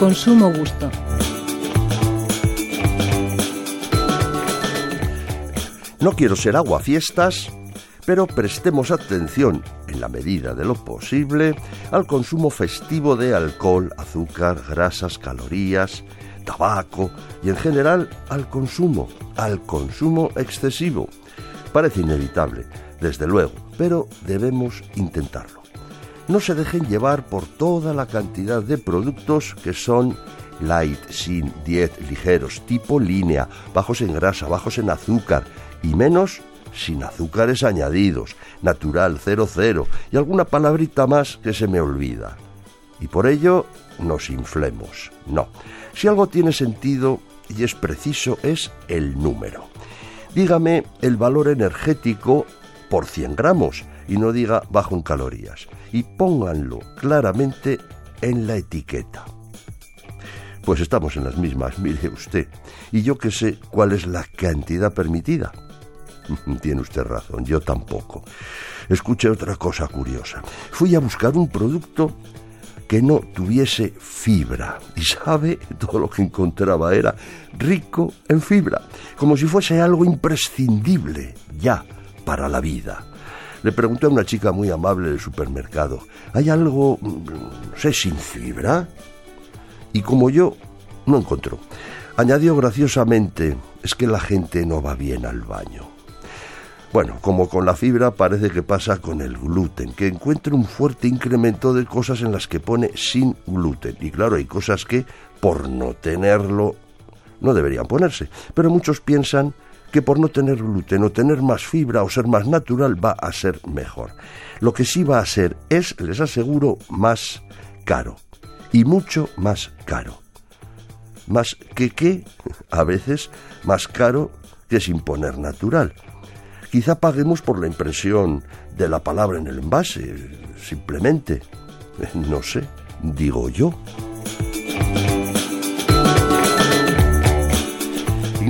Consumo Gusto. No quiero ser aguafiestas, pero prestemos atención, en la medida de lo posible, al consumo festivo de alcohol, azúcar, grasas, calorías, tabaco y en general al consumo, al consumo excesivo. Parece inevitable, desde luego, pero debemos intentarlo. No se dejen llevar por toda la cantidad de productos que son light, sin, diet, ligeros, tipo línea, bajos en grasa, bajos en azúcar y menos sin azúcares añadidos, natural, cero cero y alguna palabrita más que se me olvida. Y por ello nos inflemos. No. Si algo tiene sentido y es preciso es el número. Dígame el valor energético por 100 gramos y no diga bajo en calorías. Y pónganlo claramente en la etiqueta. Pues estamos en las mismas, mire usted. Y yo que sé cuál es la cantidad permitida. Tiene usted razón, yo tampoco. Escuche otra cosa curiosa. Fui a buscar un producto que no tuviese fibra. Y sabe, todo lo que encontraba era rico en fibra, como si fuese algo imprescindible ya para la vida. Le pregunté a una chica muy amable del supermercado, ¿hay algo, no sé, sin fibra? Y como yo, no encontró. Añadió graciosamente, es que la gente no va bien al baño. Bueno, como con la fibra parece que pasa con el gluten, que encuentra un fuerte incremento de cosas en las que pone sin gluten. Y claro, hay cosas que, por no tenerlo, no deberían ponerse. Pero muchos piensan que por no tener gluten o tener más fibra o ser más natural va a ser mejor. Lo que sí va a ser es, les aseguro, más caro. Y mucho más caro. Más que qué, a veces más caro que sin poner natural. Quizá paguemos por la impresión de la palabra en el envase, simplemente. No sé, digo yo.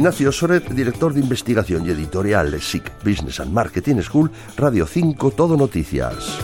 Ignacio Soret, director de investigación y editorial SIC Business and Marketing School, Radio 5, Todo Noticias.